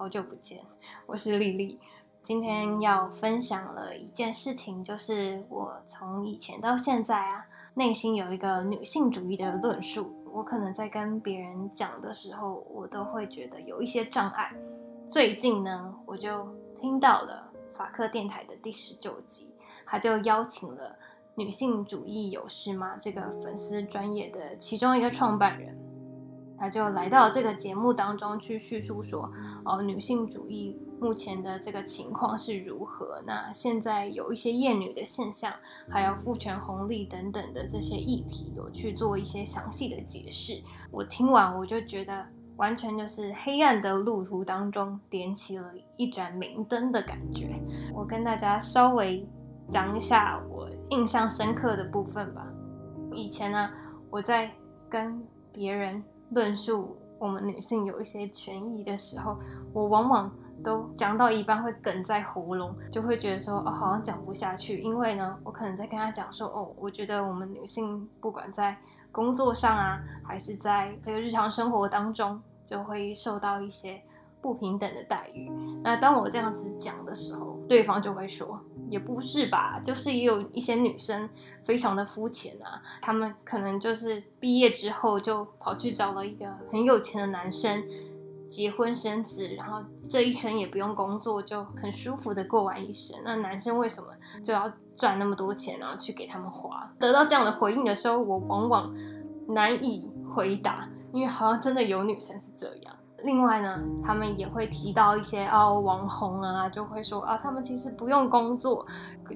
好久不见，我是丽丽。今天要分享了一件事情，就是我从以前到现在啊，内心有一个女性主义的论述。我可能在跟别人讲的时候，我都会觉得有一些障碍。最近呢，我就听到了法克电台的第十九集，他就邀请了女性主义有事吗这个粉丝专业的其中一个创办人。他就来到这个节目当中去叙述说，哦，女性主义目前的这个情况是如何？那现在有一些厌女的现象，还有父权红利等等的这些议题，有去做一些详细的解释。我听完我就觉得，完全就是黑暗的路途当中点起了一盏明灯的感觉。我跟大家稍微讲一下我印象深刻的部分吧。以前呢，我在跟别人。论述我们女性有一些权益的时候，我往往都讲到一半会哽在喉咙，就会觉得说哦，好像讲不下去。因为呢，我可能在跟他讲说哦，我觉得我们女性不管在工作上啊，还是在这个日常生活当中，就会受到一些不平等的待遇。那当我这样子讲的时候，对方就会说。也不是吧，就是也有一些女生非常的肤浅啊，她们可能就是毕业之后就跑去找了一个很有钱的男生，结婚生子，然后这一生也不用工作，就很舒服的过完一生。那男生为什么就要赚那么多钱，然后去给他们花？得到这样的回应的时候，我往往难以回答，因为好像真的有女生是这样。另外呢，他们也会提到一些哦网红啊，就会说啊，他们其实不用工作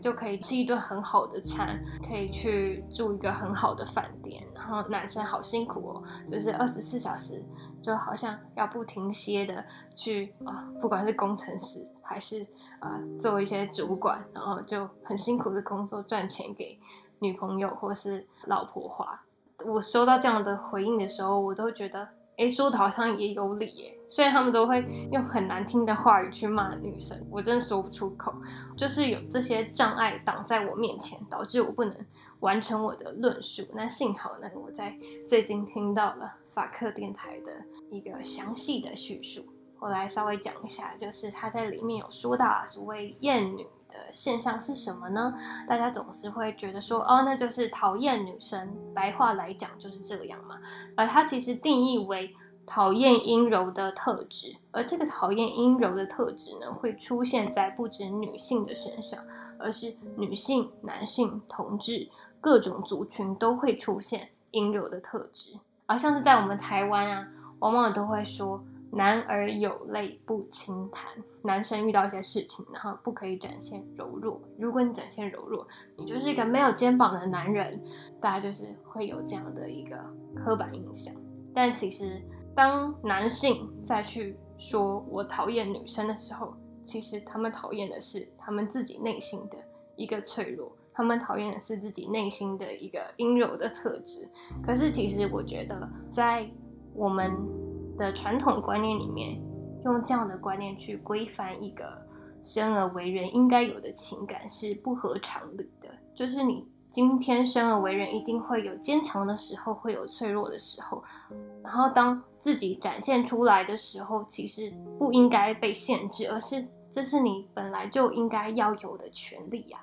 就可以吃一顿很好的餐，可以去住一个很好的饭店。然后男生好辛苦哦，就是二十四小时就好像要不停歇的去啊，不管是工程师还是啊做一些主管，然后就很辛苦的工作赚钱给女朋友或是老婆花。我收到这样的回应的时候，我都觉得。哎，说的好像也有理耶。虽然他们都会用很难听的话语去骂女生，我真的说不出口。就是有这些障碍挡在我面前，导致我不能完成我的论述。那幸好呢，我在最近听到了法克电台的一个详细的叙述，我来稍微讲一下，就是他在里面有说到啊，所谓厌女。的现象是什么呢？大家总是会觉得说，哦，那就是讨厌女生。白话来讲就是这样嘛。而它其实定义为讨厌阴柔的特质，而这个讨厌阴柔的特质呢，会出现在不止女性的身上，而是女性、男性、同志各种族群都会出现阴柔的特质。而像是在我们台湾啊，往往都会说。男儿有泪不轻弹，男生遇到一些事情，然后不可以展现柔弱。如果你展现柔弱，你就是一个没有肩膀的男人。大家就是会有这样的一个刻板印象。但其实，当男性再去说我讨厌女生的时候，其实他们讨厌的是他们自己内心的一个脆弱，他们讨厌的是自己内心的一个阴柔的特质。可是，其实我觉得，在我们。的传统观念里面，用这样的观念去规范一个生而为人应该有的情感是不合常理的。就是你今天生而为人，一定会有坚强的时候，会有脆弱的时候。然后当自己展现出来的时候，其实不应该被限制，而是这是你本来就应该要有的权利呀。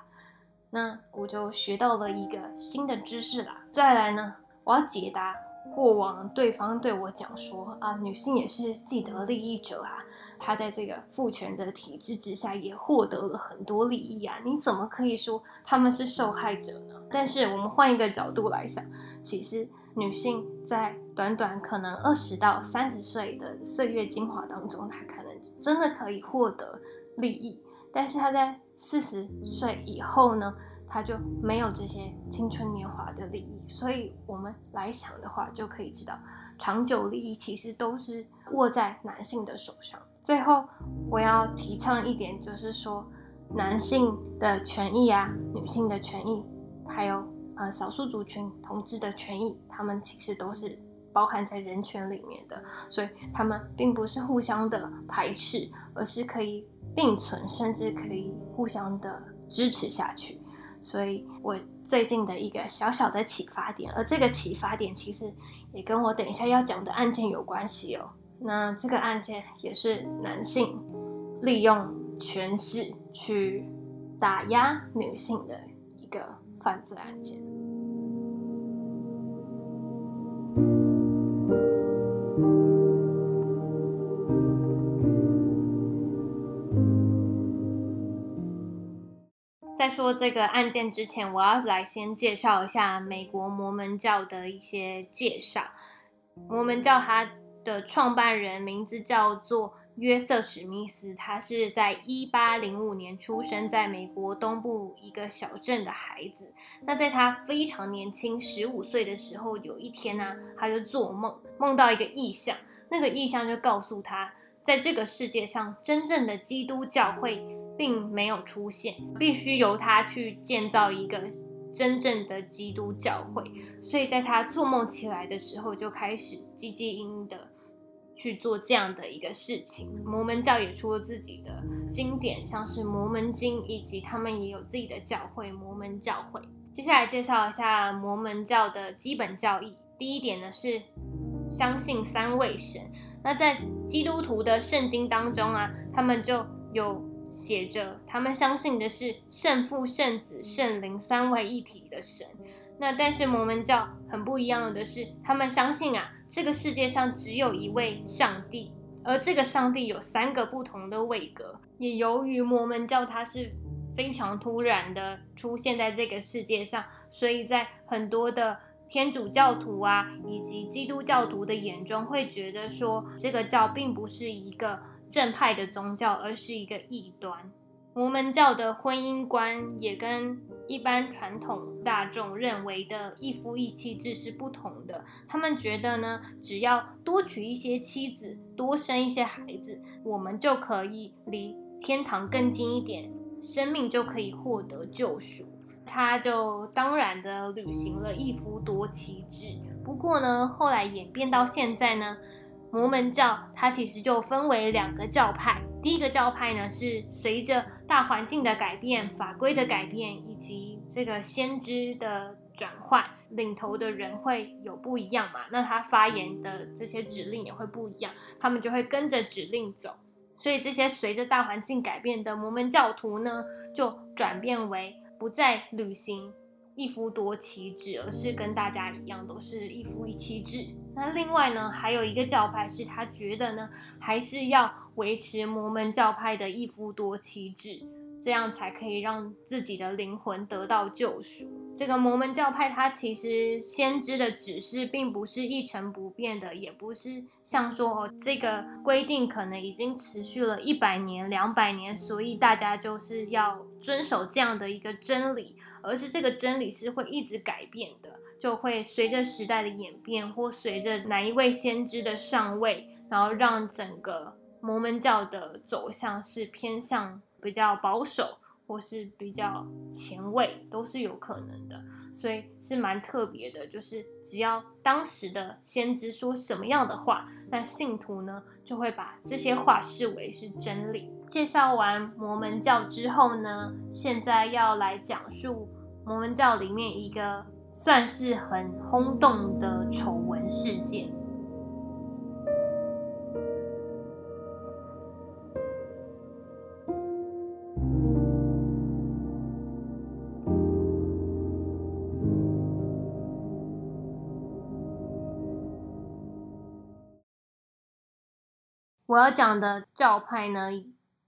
那我就学到了一个新的知识啦。再来呢，我要解答。过往对方对我讲说啊，女性也是既得利益者啊，她在这个父权的体制之下也获得了很多利益啊，你怎么可以说他们是受害者呢？但是我们换一个角度来想，其实女性在短短可能二十到三十岁的岁月精华当中，她可能真的可以获得利益，但是她在四十岁以后呢？他就没有这些青春年华的利益，所以我们来想的话，就可以知道，长久利益其实都是握在男性的手上。最后，我要提倡一点，就是说男性的权益啊，女性的权益，还有呃少数族群同志的权益，他们其实都是包含在人权里面的，所以他们并不是互相的排斥，而是可以并存，甚至可以互相的支持下去。所以我最近的一个小小的启发点，而这个启发点其实也跟我等一下要讲的案件有关系哦。那这个案件也是男性利用权势去打压女性的一个犯罪案件。说这个案件之前，我要来先介绍一下美国摩门教的一些介绍。摩门教它的创办人名字叫做约瑟史密斯，他是在一八零五年出生在美国东部一个小镇的孩子。那在他非常年轻，十五岁的时候，有一天呢，他就做梦，梦到一个意象，那个意象就告诉他，在这个世界上，真正的基督教会。并没有出现，必须由他去建造一个真正的基督教会。所以在他做梦起来的时候，就开始积极营的去做这样的一个事情。摩门教也出了自己的经典，像是《摩门经》，以及他们也有自己的教会——摩门教会。接下来介绍一下摩门教的基本教义。第一点呢是相信三位神。那在基督徒的圣经当中啊，他们就有。写着，他们相信的是圣父、圣子、圣灵三位一体的神。那但是摩门教很不一样的是，他们相信啊，这个世界上只有一位上帝，而这个上帝有三个不同的位格。也由于摩门教它是非常突然的出现在这个世界上，所以在很多的天主教徒啊以及基督教徒的眼中，会觉得说这个教并不是一个。正派的宗教，而是一个异端。摩门教的婚姻观也跟一般传统大众认为的一夫一妻制是不同的。他们觉得呢，只要多娶一些妻子，多生一些孩子，我们就可以离天堂更近一点，生命就可以获得救赎。他就当然的履行了一夫多妻制。不过呢，后来演变到现在呢。摩门教它其实就分为两个教派，第一个教派呢是随着大环境的改变、法规的改变以及这个先知的转换，领头的人会有不一样嘛？那他发言的这些指令也会不一样，他们就会跟着指令走。所以这些随着大环境改变的摩门教徒呢，就转变为不再履行。一夫多妻制，而是跟大家一样，都是一夫一妻制。那另外呢，还有一个教派是他觉得呢，还是要维持摩门教派的一夫多妻制。这样才可以让自己的灵魂得到救赎。这个摩门教派，它其实先知的指示并不是一成不变的，也不是像说哦，这个规定可能已经持续了一百年、两百年，所以大家就是要遵守这样的一个真理，而是这个真理是会一直改变的，就会随着时代的演变，或随着哪一位先知的上位，然后让整个摩门教的走向是偏向。比较保守或是比较前卫都是有可能的，所以是蛮特别的。就是只要当时的先知说什么样的话，那信徒呢就会把这些话视为是真理。介绍完摩门教之后呢，现在要来讲述摩门教里面一个算是很轰动的丑闻事件。我要讲的教派呢，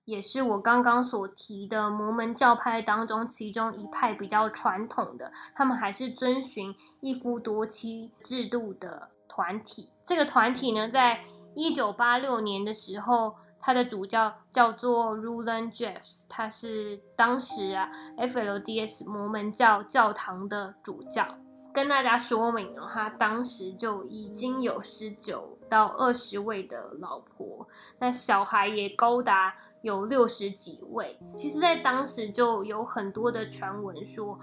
也是我刚刚所提的摩门教派当中其中一派比较传统的，他们还是遵循一夫多妻制度的团体。这个团体呢，在一九八六年的时候，他的主教叫做 Rulan Jeffs，他是当时啊 FLDS 摩门教教堂的主教。跟大家说明哦，他当时就已经有十九到二十位的老婆，那小孩也高达有六十几位。其实，在当时就有很多的传闻说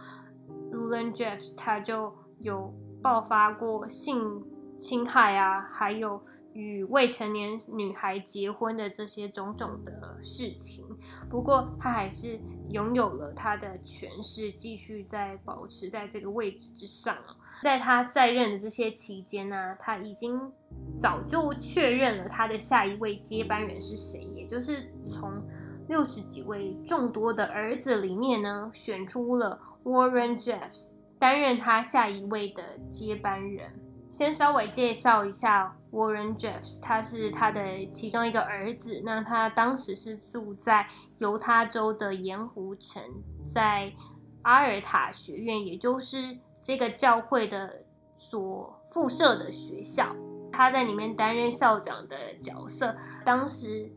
r u l a n Jeffs 他就有爆发过性侵害啊，还有。与未成年女孩结婚的这些种种的事情，不过他还是拥有了他的权势，继续在保持在这个位置之上啊在他在任的这些期间呢，他已经早就确认了他的下一位接班人是谁，也就是从六十几位众多的儿子里面呢，选出了 Warren Jeffs 担任他下一位的接班人。先稍微介绍一下 Warren Jeffs，他是他的其中一个儿子。那他当时是住在犹他州的盐湖城，在阿尔塔学院，也就是这个教会的所附设的学校。他在里面担任校长的角色。当时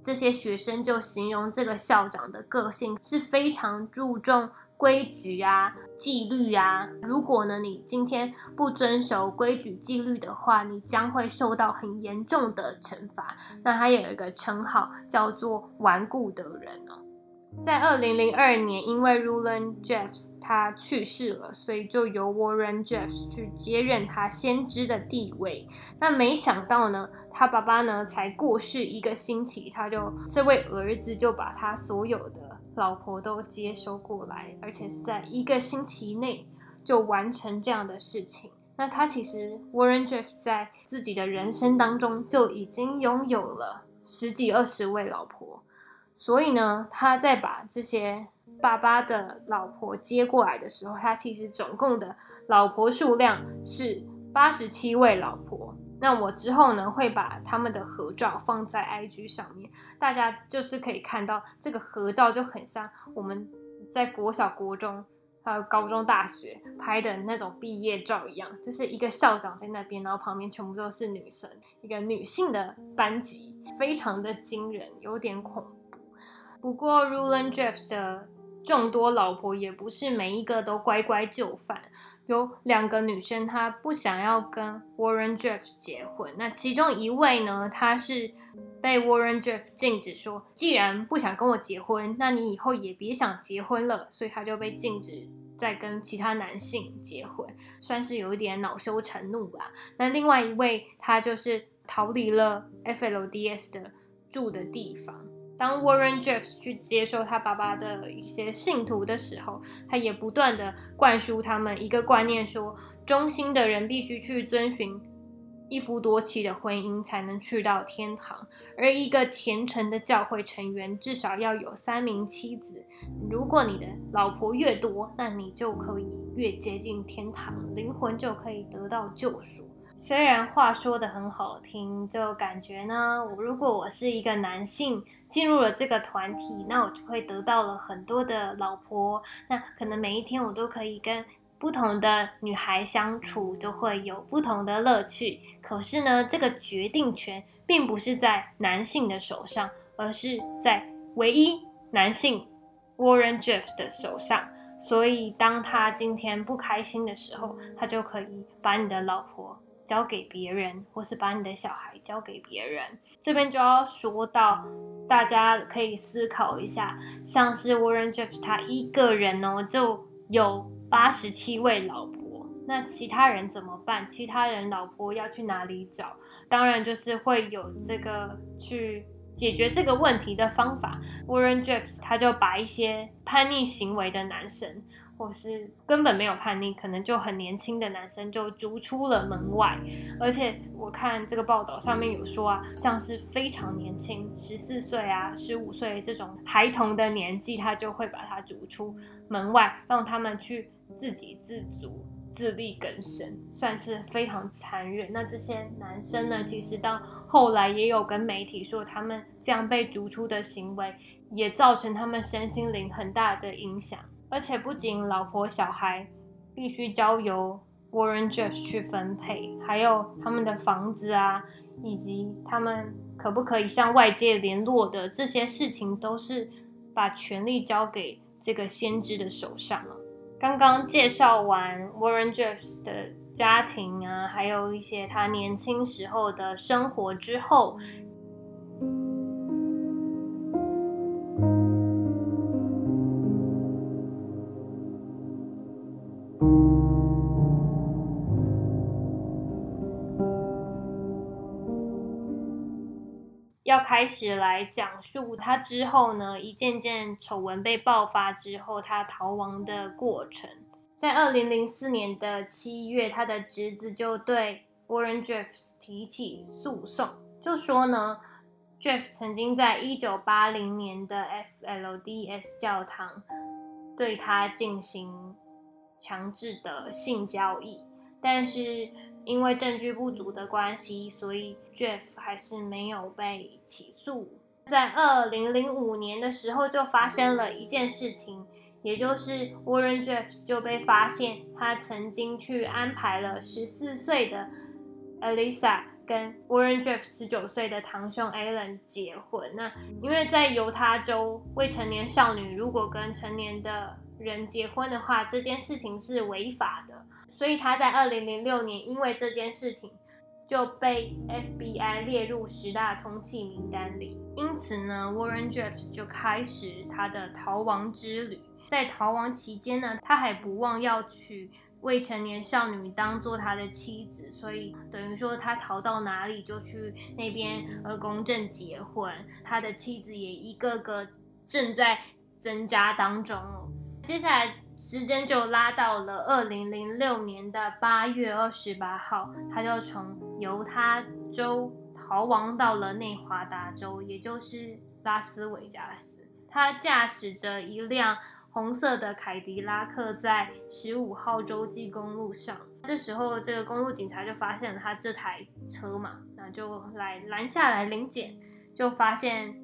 这些学生就形容这个校长的个性是非常注重。规矩啊，纪律啊，如果呢你今天不遵守规矩纪律的话，你将会受到很严重的惩罚。那他有一个称号叫做“顽固的人”哦。在二零零二年，因为 r u l a n Jeffs 他去世了，所以就由 Warren Jeffs 去接任他先知的地位。那没想到呢，他爸爸呢才过世一个星期，他就这位儿子就把他所有的。老婆都接收过来，而且是在一个星期内就完成这样的事情。那他其实 Warren Jeff 在自己的人生当中就已经拥有了十几二十位老婆，所以呢，他在把这些爸爸的老婆接过来的时候，他其实总共的老婆数量是八十七位老婆。那我之后呢，会把他们的合照放在 IG 上面，大家就是可以看到这个合照就很像我们在国小、国中还有高中、大学拍的那种毕业照一样，就是一个校长在那边，然后旁边全部都是女生，一个女性的班级，非常的惊人，有点恐怖。不过 r u l a n Jeffs 的。众多老婆也不是每一个都乖乖就范，有两个女生她不想要跟 Warren Jeffs 结婚，那其中一位呢，她是被 Warren Jeffs 禁止说，既然不想跟我结婚，那你以后也别想结婚了，所以她就被禁止再跟其他男性结婚，算是有一点恼羞成怒吧。那另外一位，她就是逃离了 FLDS 的住的地方。当 Warren Jeffs 去接受他爸爸的一些信徒的时候，他也不断的灌输他们一个观念：说忠心的人必须去遵循一夫多妻的婚姻，才能去到天堂；而一个虔诚的教会成员至少要有三名妻子。如果你的老婆越多，那你就可以越接近天堂，灵魂就可以得到救赎。虽然话说的很好听，就感觉呢，我如果我是一个男性进入了这个团体，那我就会得到了很多的老婆，那可能每一天我都可以跟不同的女孩相处，就会有不同的乐趣。可是呢，这个决定权并不是在男性的手上，而是在唯一男性 Warren Jeffs 的手上。所以，当他今天不开心的时候，他就可以把你的老婆。交给别人，或是把你的小孩交给别人，这边就要说到，大家可以思考一下，像是 Warren Jeffs 他一个人哦，就有八十七位老婆，那其他人怎么办？其他人老婆要去哪里找？当然就是会有这个去解决这个问题的方法。Warren Jeffs 他就把一些叛逆行为的男生。或是根本没有叛逆，可能就很年轻的男生就逐出了门外。而且我看这个报道上面有说啊，像是非常年轻，十四岁啊、十五岁这种孩童的年纪，他就会把他逐出门外，让他们去自给自足、自力更生，算是非常残忍。那这些男生呢，其实到后来也有跟媒体说，他们这样被逐出的行为，也造成他们身心灵很大的影响。而且不仅老婆小孩必须交由 Warren Jeffs 去分配，还有他们的房子啊，以及他们可不可以向外界联络的这些事情，都是把权力交给这个先知的手上了。刚刚介绍完 Warren Jeffs 的家庭啊，还有一些他年轻时候的生活之后。要开始来讲述他之后呢，一件件丑闻被爆发之后，他逃亡的过程。在二零零四年的七月，他的侄子就对 Warren Jeffs 提起诉讼，就说呢，Jeff 曾经在一九八零年的 FLDS 教堂对他进行强制的性交易，但是。因为证据不足的关系，所以 Jeff 还是没有被起诉。在二零零五年的时候，就发生了一件事情，也就是 Warren Jeffs 就被发现，他曾经去安排了十四岁的 Elisa 跟 Warren Jeffs 十九岁的堂兄 Alan 结婚。那因为在犹他州，未成年少女如果跟成年的人结婚的话，这件事情是违法的，所以他在二零零六年因为这件事情就被 FBI 列入十大通缉名单里。因此呢，Warren Jeffs 就开始他的逃亡之旅。在逃亡期间呢，他还不忘要娶未成年少女当做他的妻子，所以等于说他逃到哪里就去那边呃公证结婚。他的妻子也一个个正在增加当中。接下来时间就拉到了二零零六年的八月二十八号，他就从犹他州逃亡到了内华达州，也就是拉斯维加斯。他驾驶着一辆红色的凯迪拉克，在十五号洲际公路上。这时候，这个公路警察就发现了他这台车嘛，那就来拦下来临检，就发现。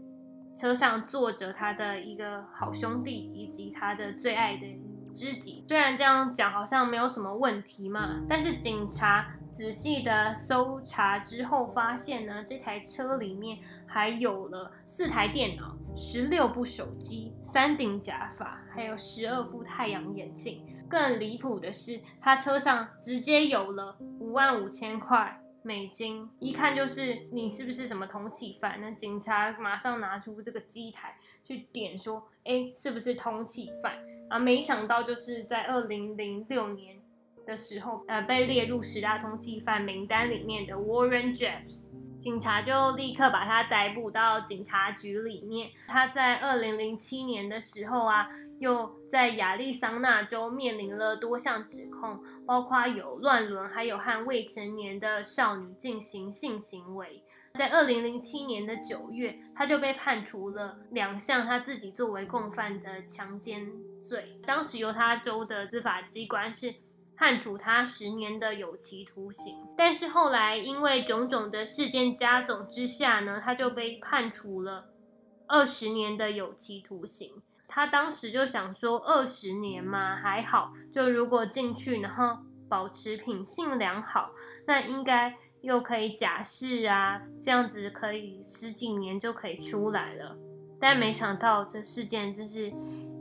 车上坐着他的一个好兄弟以及他的最爱的知己。虽然这样讲好像没有什么问题嘛，但是警察仔细的搜查之后发现呢，这台车里面还有了四台电脑、十六部手机、三顶假发，还有十二副太阳眼镜。更离谱的是，他车上直接有了五万五千块。美金一看就是你是不是什么通缉犯？那警察马上拿出这个机台去点说，哎，是不是通缉犯？啊，没想到就是在二零零六年的时候，呃，被列入十大通缉犯名单里面的 Warren Jeffs。警察就立刻把他逮捕到警察局里面。他在二零零七年的时候啊，又在亚利桑那州面临了多项指控，包括有乱伦，还有和未成年的少女进行性行为。在二零零七年的九月，他就被判处了两项他自己作为共犯的强奸罪。当时犹他州的司法机关是。判处他十年的有期徒刑，但是后来因为种种的事件加总之下呢，他就被判处了二十年的有期徒刑。他当时就想说，二十年嘛还好，就如果进去然后保持品性良好，那应该又可以假释啊，这样子可以十几年就可以出来了。但没想到这事件真是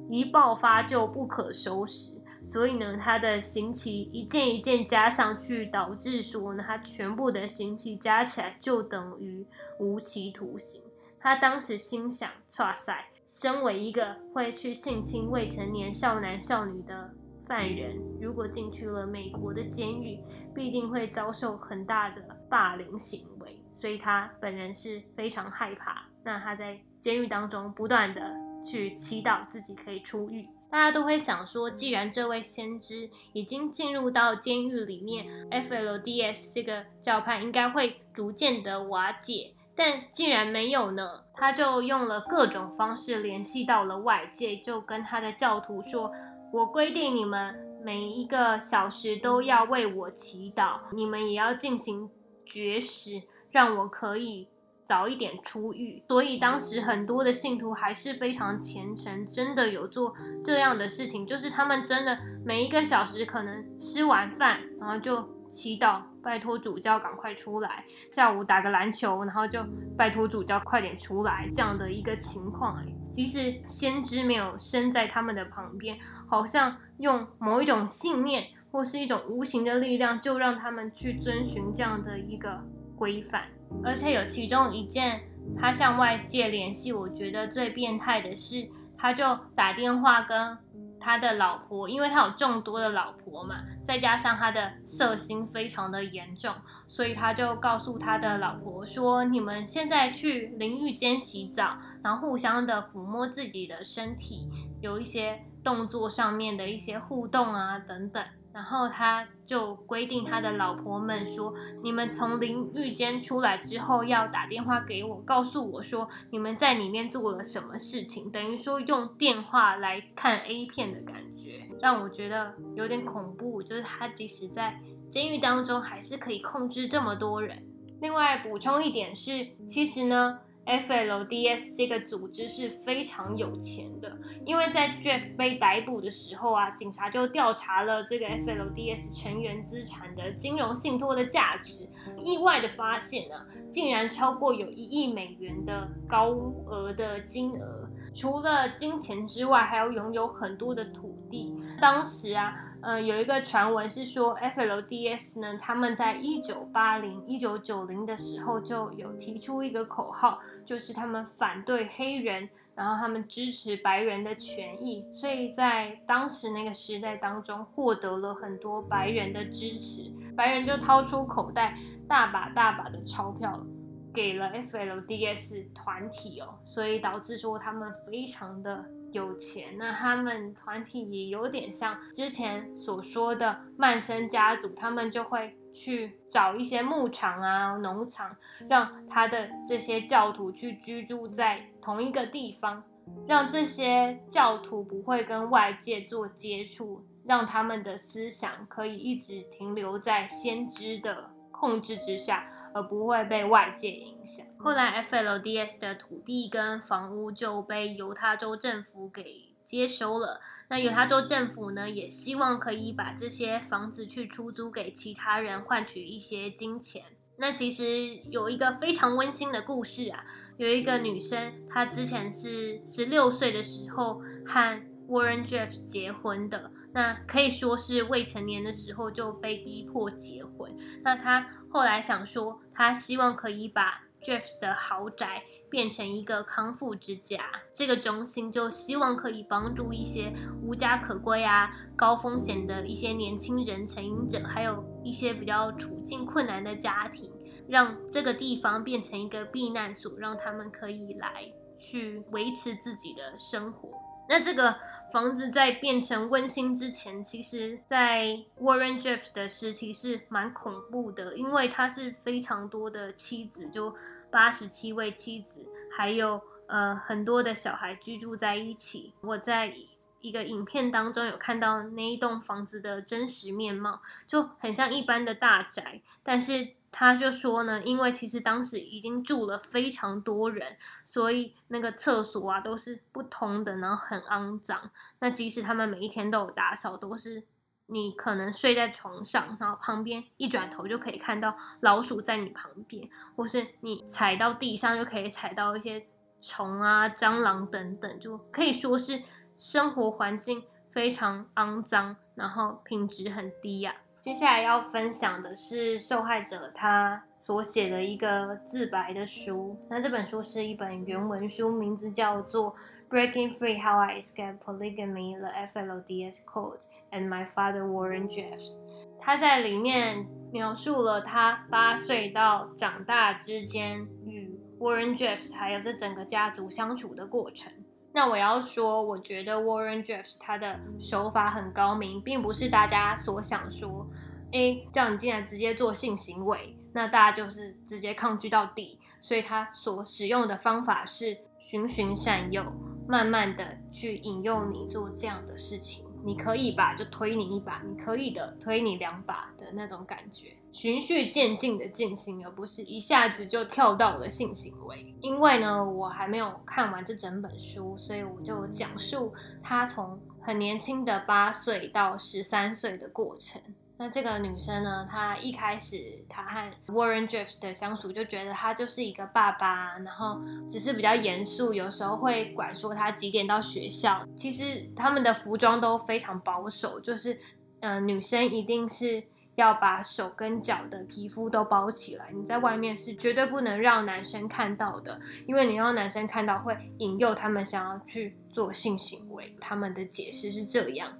一爆发就不可收拾。所以呢，他的刑期一件一件加上去，导致说呢，他全部的刑期加起来就等于无期徒刑。他当时心想：哇塞，身为一个会去性侵未成年少男少女的犯人，如果进去了美国的监狱，必定会遭受很大的霸凌行为。所以他本人是非常害怕。那他在监狱当中不断的去祈祷自己可以出狱。大家都会想说，既然这位先知已经进入到监狱里面，FLDS 这个教派应该会逐渐的瓦解。但既然没有呢，他就用了各种方式联系到了外界，就跟他的教徒说：“我规定你们每一个小时都要为我祈祷，你们也要进行绝食，让我可以。”早一点出狱，所以当时很多的信徒还是非常虔诚，真的有做这样的事情，就是他们真的每一个小时可能吃完饭，然后就祈祷，拜托主教赶快出来；下午打个篮球，然后就拜托主教快点出来，这样的一个情况。即使先知没有身在他们的旁边，好像用某一种信念或是一种无形的力量，就让他们去遵循这样的一个规范。而且有其中一件，他向外界联系，我觉得最变态的是，他就打电话跟。他的老婆，因为他有众多的老婆嘛，再加上他的色心非常的严重，所以他就告诉他的老婆说：“你们现在去淋浴间洗澡，然后互相的抚摸自己的身体，有一些动作上面的一些互动啊，等等。”然后他就规定他的老婆们说：“你们从淋浴间出来之后，要打电话给我，告诉我说你们在里面做了什么事情。等于说用电话来看 A 片的感觉，让我觉得有点恐怖。就是他即使在监狱当中，还是可以控制这么多人。另外补充一点是，其实呢。” FLDS 这个组织是非常有钱的，因为在 Jeff 被逮捕的时候啊，警察就调查了这个 FLDS 成员资产的金融信托的价值，意外的发现呢，竟然超过有一亿美元的高额的金额。除了金钱之外，还要拥有很多的土地。当时啊，呃，有一个传闻是说，FLDS 呢，他们在一九八零、一九九零的时候就有提出一个口号。就是他们反对黑人，然后他们支持白人的权益，所以在当时那个时代当中，获得了很多白人的支持，白人就掏出口袋大把大把的钞票给了 FLDS 团体哦，所以导致说他们非常的。有钱，那他们团体也有点像之前所说的曼森家族，他们就会去找一些牧场啊、农场，让他的这些教徒去居住在同一个地方，让这些教徒不会跟外界做接触，让他们的思想可以一直停留在先知的控制之下。而不会被外界影响。后来，FLDS 的土地跟房屋就被犹他州政府给接收了。那犹他州政府呢，也希望可以把这些房子去出租给其他人，换取一些金钱。那其实有一个非常温馨的故事啊，有一个女生，她之前是十六岁的时候和 Warren Jeffs 结婚的。那可以说是未成年的时候就被逼迫结婚。那他。后来想说，他希望可以把 Jeff 的豪宅变成一个康复之家，这个中心就希望可以帮助一些无家可归啊、高风险的一些年轻人、成瘾者，还有一些比较处境困难的家庭，让这个地方变成一个避难所，让他们可以来去维持自己的生活。那这个房子在变成温馨之前，其实，在 Warren Jeffs 的时期是蛮恐怖的，因为他是非常多的妻子，就八十七位妻子，还有呃很多的小孩居住在一起。我在一个影片当中有看到那一栋房子的真实面貌，就很像一般的大宅，但是。他就说呢，因为其实当时已经住了非常多人，所以那个厕所啊都是不通的，然后很肮脏。那即使他们每一天都有打扫，都是你可能睡在床上，然后旁边一转头就可以看到老鼠在你旁边，或是你踩到地上就可以踩到一些虫啊、蟑螂等等，就可以说是生活环境非常肮脏，然后品质很低呀。接下来要分享的是受害者他所写的一个自白的书。那这本书是一本原文书，名字叫做《Breaking Free: How I Escaped Polygamy, the FLDS Code, and My Father Warren Jeffs》。他在里面描述了他八岁到长大之间与 Warren Jeffs 还有这整个家族相处的过程。那我要说，我觉得 Warren Jeffs 他的手法很高明，并不是大家所想说，哎，叫你进来直接做性行为，那大家就是直接抗拒到底。所以他所使用的方法是循循善诱，慢慢的去引诱你做这样的事情。你可以吧，就推你一把；你可以的，推你两把的那种感觉。循序渐进的进行，而不是一下子就跳到了性行为。因为呢，我还没有看完这整本书，所以我就讲述他从很年轻的八岁到十三岁的过程。那这个女生呢，她一开始她和 Warren Jeffs 的相处就觉得他就是一个爸爸，然后只是比较严肃，有时候会管说他几点到学校。其实他们的服装都非常保守，就是嗯，女生一定是要把手跟脚的皮肤都包起来，你在外面是绝对不能让男生看到的，因为你让男生看到会引诱他们想要去做性行为。他们的解释是这样。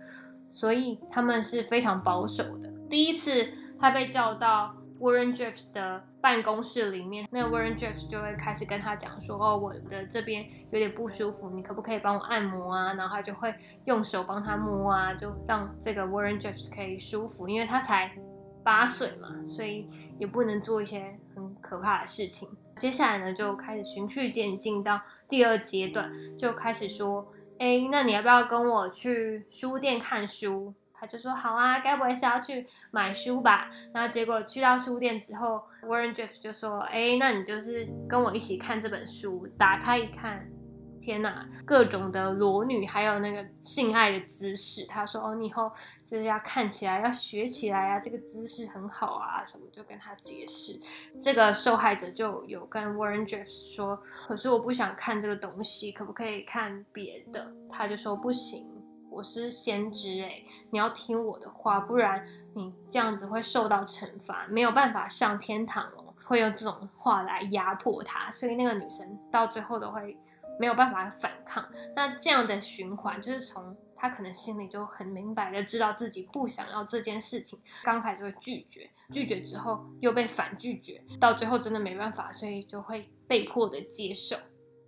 所以他们是非常保守的。第一次他被叫到 Warren Jeffs 的办公室里面，那 Warren Jeffs 就会开始跟他讲说：“哦，我的这边有点不舒服，你可不可以帮我按摩啊？”然后他就会用手帮他摸啊，就让这个 Warren Jeffs 可以舒服，因为他才八岁嘛，所以也不能做一些很可怕的事情。接下来呢，就开始循序渐进到第二阶段，就开始说。哎，那你要不要跟我去书店看书？他就说好啊，该不会是要去买书吧？然后结果去到书店之后，Warren Jeff 就说：哎，那你就是跟我一起看这本书，打开一看。天呐，各种的裸女，还有那个性爱的姿势。他说：“哦，你以后就是要看起来，要学起来啊，这个姿势很好啊，什么就跟他解释。”这个受害者就有跟 Warren Jeff 说：“可是我不想看这个东西，可不可以看别的？”他就说：“不行，我是先知诶，你要听我的话，不然你这样子会受到惩罚，没有办法上天堂哦。”会用这种话来压迫他，所以那个女生到最后都会。没有办法反抗，那这样的循环就是从他可能心里就很明白的知道自己不想要这件事情，刚开始会拒绝，拒绝之后又被反拒绝，到最后真的没办法，所以就会被迫的接受。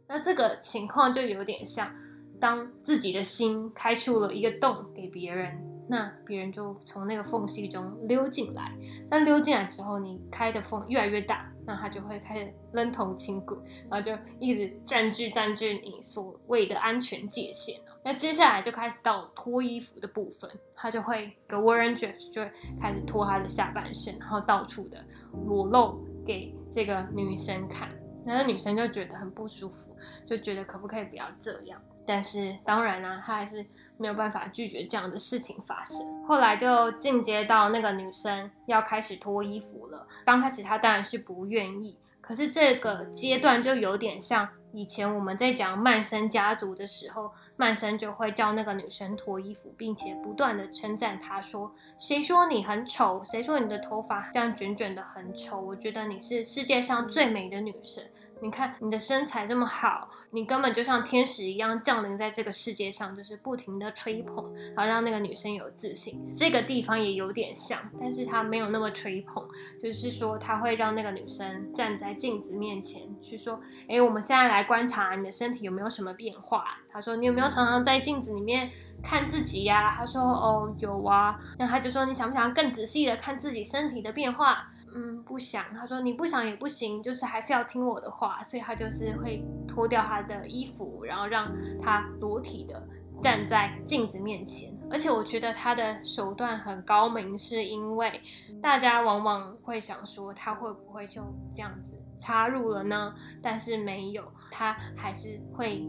那这个情况就有点像，当自己的心开出了一个洞给别人，那别人就从那个缝隙中溜进来，那溜进来之后，你开的缝越来越大。那他就会开始扔头轻骨，然后就一直占据占据你所谓的安全界限那接下来就开始到脱衣服的部分，他就会个 Warren Jeffs 就会开始脱他的下半身，然后到处的裸露给这个女生看。那女生就觉得很不舒服，就觉得可不可以不要这样？但是当然啦，他还是没有办法拒绝这样的事情发生。后来就进阶到那个女生要开始脱衣服了。刚开始她当然是不愿意，可是这个阶段就有点像。以前我们在讲曼森家族的时候，曼森就会叫那个女生脱衣服，并且不断的称赞她说：“谁说你很丑？谁说你的头发这样卷卷的很丑？我觉得你是世界上最美的女生。你看你的身材这么好，你根本就像天使一样降临在这个世界上，就是不停的吹捧，然后让那个女生有自信。这个地方也有点像，但是他没有那么吹捧，就是说他会让那个女生站在镜子面前去说：，哎，我们现在来。”观察你的身体有没有什么变化？他说：“你有没有常常在镜子里面看自己呀？”他说：“哦，有啊。”那他就说：“你想不想更仔细的看自己身体的变化？”嗯，不想。他说：“你不想也不行，就是还是要听我的话。”所以他就是会脱掉他的衣服，然后让他裸体的站在镜子面前。而且我觉得他的手段很高明，是因为大家往往会想说他会不会就这样子插入了呢？但是没有，他还是会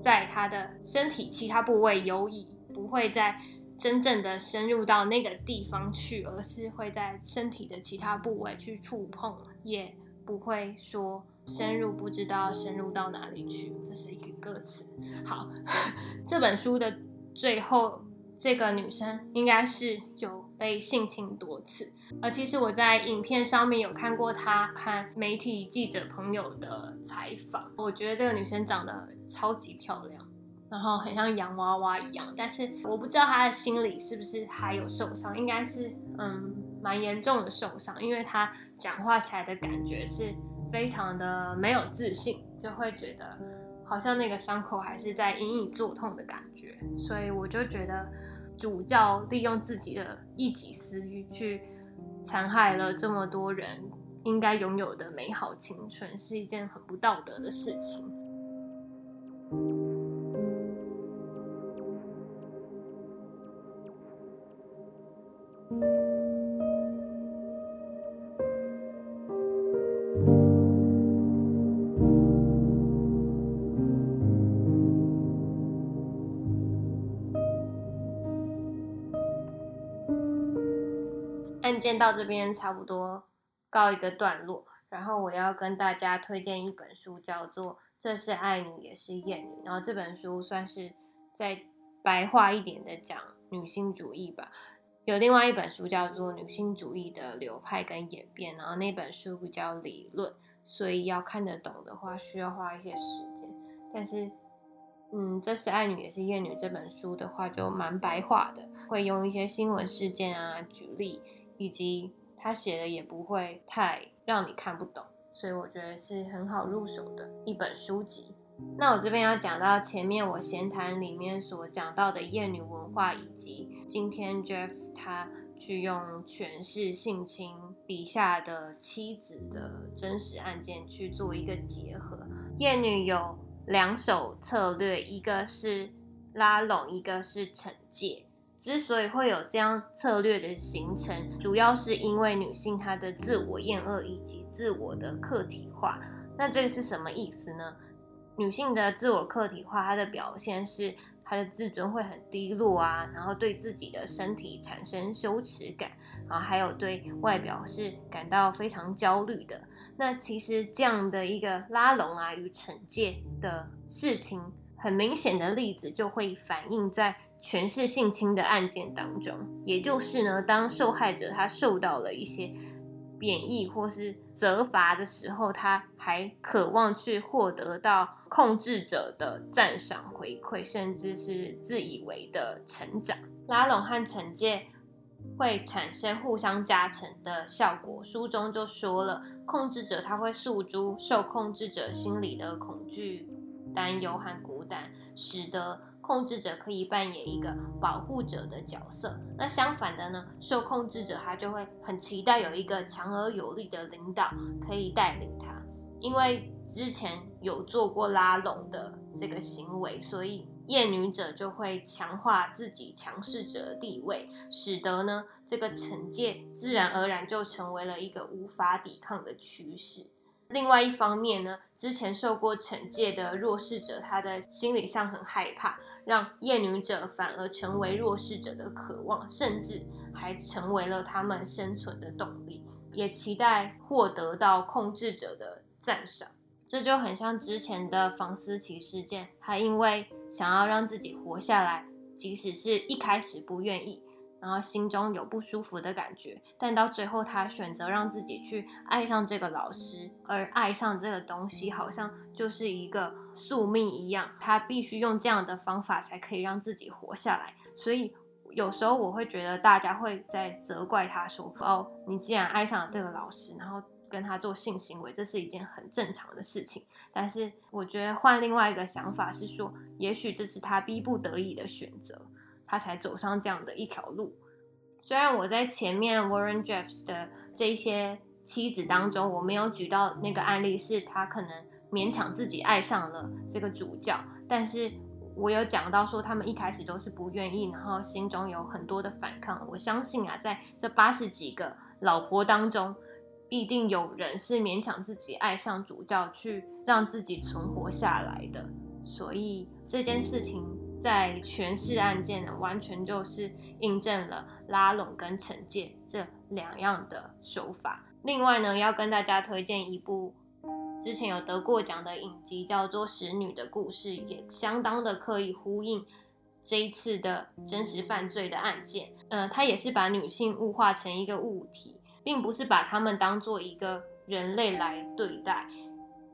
在他的身体其他部位游移，不会在真正的深入到那个地方去，而是会在身体的其他部位去触碰，也不会说深入不知道深入到哪里去。这是一个歌词。好，这本书的最后。这个女生应该是有被性侵多次，而其实我在影片上面有看过她和媒体记者朋友的采访，我觉得这个女生长得超级漂亮，然后很像洋娃娃一样，但是我不知道他的心里是不是还有受伤，应该是嗯蛮严重的受伤，因为他讲话起来的感觉是非常的没有自信，就会觉得。好像那个伤口还是在隐隐作痛的感觉，所以我就觉得主教利用自己的一己私欲去残害了这么多人应该拥有的美好青春，是一件很不道德的事情。案件到这边差不多告一个段落，然后我要跟大家推荐一本书，叫做《这是爱女也是厌女》，然后这本书算是在白话一点的讲女性主义吧。有另外一本书叫做《女性主义的流派跟演变》，然后那本书比较理论，所以要看得懂的话需要花一些时间。但是，嗯，这是爱女也是厌女这本书的话就蛮白话的，会用一些新闻事件啊举例，以及他写的也不会太让你看不懂，所以我觉得是很好入手的一本书籍。那我这边要讲到前面我闲谈里面所讲到的厌女文化，以及今天 Jeff 他去用权势性侵笔下的妻子的真实案件去做一个结合。厌女有两手策略，一个是拉拢，一个是惩戒。之所以会有这样策略的形成，主要是因为女性她的自我厌恶以及自我的客体化。那这个是什么意思呢？女性的自我客体化，她的表现是她的自尊会很低落啊，然后对自己的身体产生羞耻感，然后还有对外表是感到非常焦虑的。那其实这样的一个拉拢啊与惩戒的事情，很明显的例子就会反映在权势性侵的案件当中，也就是呢，当受害者他受到了一些。贬义或是责罚的时候，他还渴望去获得到控制者的赞赏回馈，甚至是自以为的成长。拉拢和惩戒会产生互相加成的效果。书中就说了，控制者他会诉诸受控制者心理的恐惧、担忧和孤单，使得。控制者可以扮演一个保护者的角色，那相反的呢？受控制者他就会很期待有一个强而有力的领导可以带领他，因为之前有做过拉拢的这个行为，所以厌女者就会强化自己强势者的地位，使得呢这个惩戒自然而然就成为了一个无法抵抗的趋势。另外一方面呢，之前受过惩戒的弱势者，他的心理上很害怕，让厌女者反而成为弱势者的渴望，甚至还成为了他们生存的动力，也期待获得到控制者的赞赏。这就很像之前的房思琪事件，他因为想要让自己活下来，即使是一开始不愿意。然后心中有不舒服的感觉，但到最后他选择让自己去爱上这个老师，而爱上这个东西好像就是一个宿命一样，他必须用这样的方法才可以让自己活下来。所以有时候我会觉得大家会在责怪他说：“哦，你既然爱上了这个老师，然后跟他做性行为，这是一件很正常的事情。”但是我觉得换另外一个想法是说，也许这是他逼不得已的选择。他才走上这样的一条路。虽然我在前面 Warren Jeffs 的这些妻子当中，我没有举到那个案例，是他可能勉强自己爱上了这个主教，但是我有讲到说，他们一开始都是不愿意，然后心中有很多的反抗。我相信啊，在这八十几个老婆当中，必定有人是勉强自己爱上主教，去让自己存活下来的。所以这件事情。在诠释案件呢，完全就是印证了拉拢跟惩戒这两样的手法。另外呢，要跟大家推荐一部之前有得过奖的影集，叫做《使女的故事》，也相当的可以呼应这一次的真实犯罪的案件。嗯，它也是把女性物化成一个物体，并不是把她们当做一个人类来对待。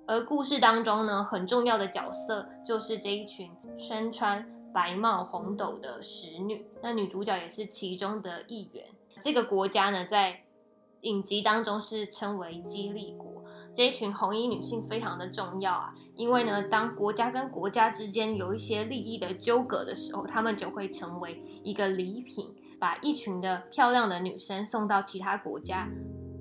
而故事当中呢，很重要的角色就是这一群身穿白帽红斗的使女，那女主角也是其中的一员。这个国家呢，在影集当中是称为激励国。这一群红衣女性非常的重要啊，因为呢，当国家跟国家之间有一些利益的纠葛的时候，她们就会成为一个礼品，把一群的漂亮的女生送到其他国家。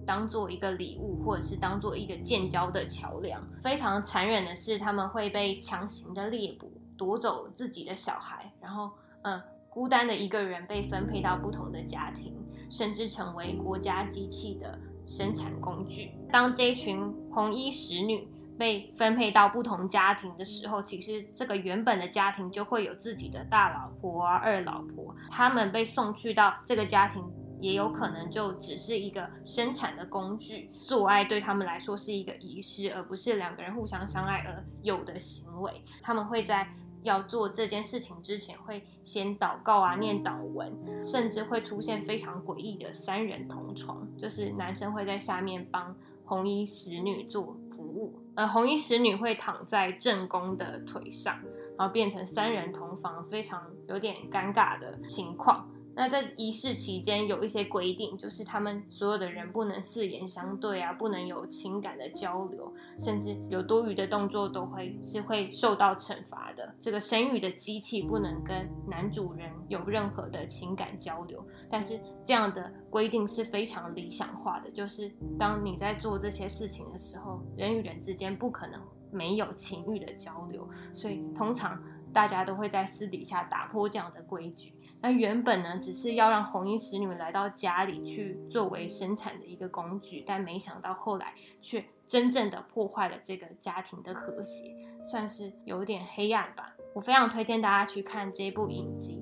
当做一个礼物，或者是当做一个建交的桥梁。非常残忍的是，他们会被强行的猎捕，夺走自己的小孩，然后，嗯，孤单的一个人被分配到不同的家庭，甚至成为国家机器的生产工具。当这一群红衣使女被分配到不同家庭的时候，其实这个原本的家庭就会有自己的大老婆啊、二老婆，他们被送去到这个家庭。也有可能就只是一个生产的工具。做爱对他们来说是一个仪式，而不是两个人互相相爱而有的行为。他们会在要做这件事情之前，会先祷告啊，念祷文，甚至会出现非常诡异的三人同床，就是男生会在下面帮红衣使女做服务，呃，红衣使女会躺在正宫的腿上。然后变成三人同房，非常有点尴尬的情况。那在仪式期间有一些规定，就是他们所有的人不能四眼相对啊，不能有情感的交流，甚至有多余的动作都会是会受到惩罚的。这个生育的机器不能跟男主人有任何的情感交流。但是这样的规定是非常理想化的，就是当你在做这些事情的时候，人与人之间不可能。没有情欲的交流，所以通常大家都会在私底下打破这样的规矩。那原本呢，只是要让红衣使女来到家里去作为生产的一个工具，但没想到后来却真正的破坏了这个家庭的和谐，算是有点黑暗吧。我非常推荐大家去看这部影集，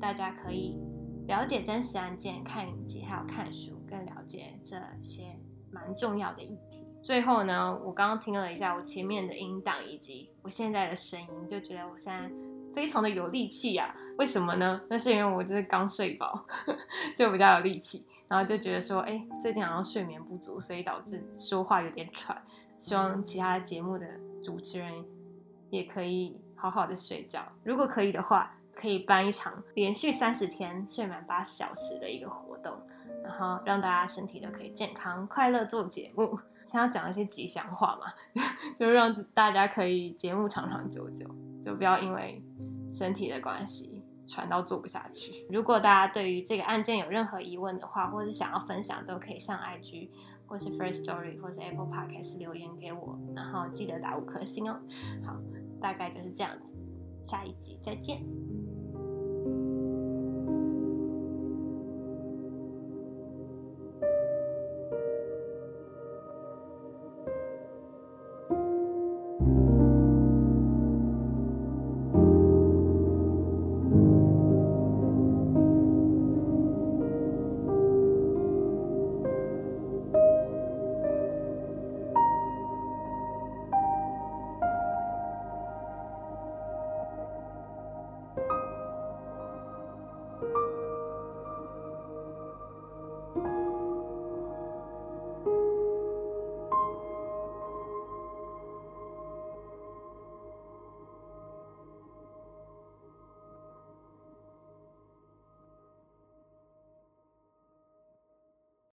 大家可以了解真实案件，看影集还有看书，更了解这些蛮重要的议题。最后呢，我刚刚听了一下我前面的音档以及我现在的声音，就觉得我现在非常的有力气呀。为什么呢？那是因为我就是刚睡饱，就比较有力气。然后就觉得说，哎，最近好像睡眠不足，所以导致说话有点喘。希望其他节目的主持人也可以好好的睡觉。如果可以的话，可以办一场连续三十天睡满八小时的一个活动，然后让大家身体都可以健康快乐做节目。想要讲一些吉祥话嘛，就让大家可以节目长长久久，就不要因为身体的关系传到做不下去。如果大家对于这个案件有任何疑问的话，或是想要分享，都可以上 IG 或是 First Story 或是 Apple Podcast 留言给我，然后记得打五颗星哦。好，大概就是这样子，下一集再见。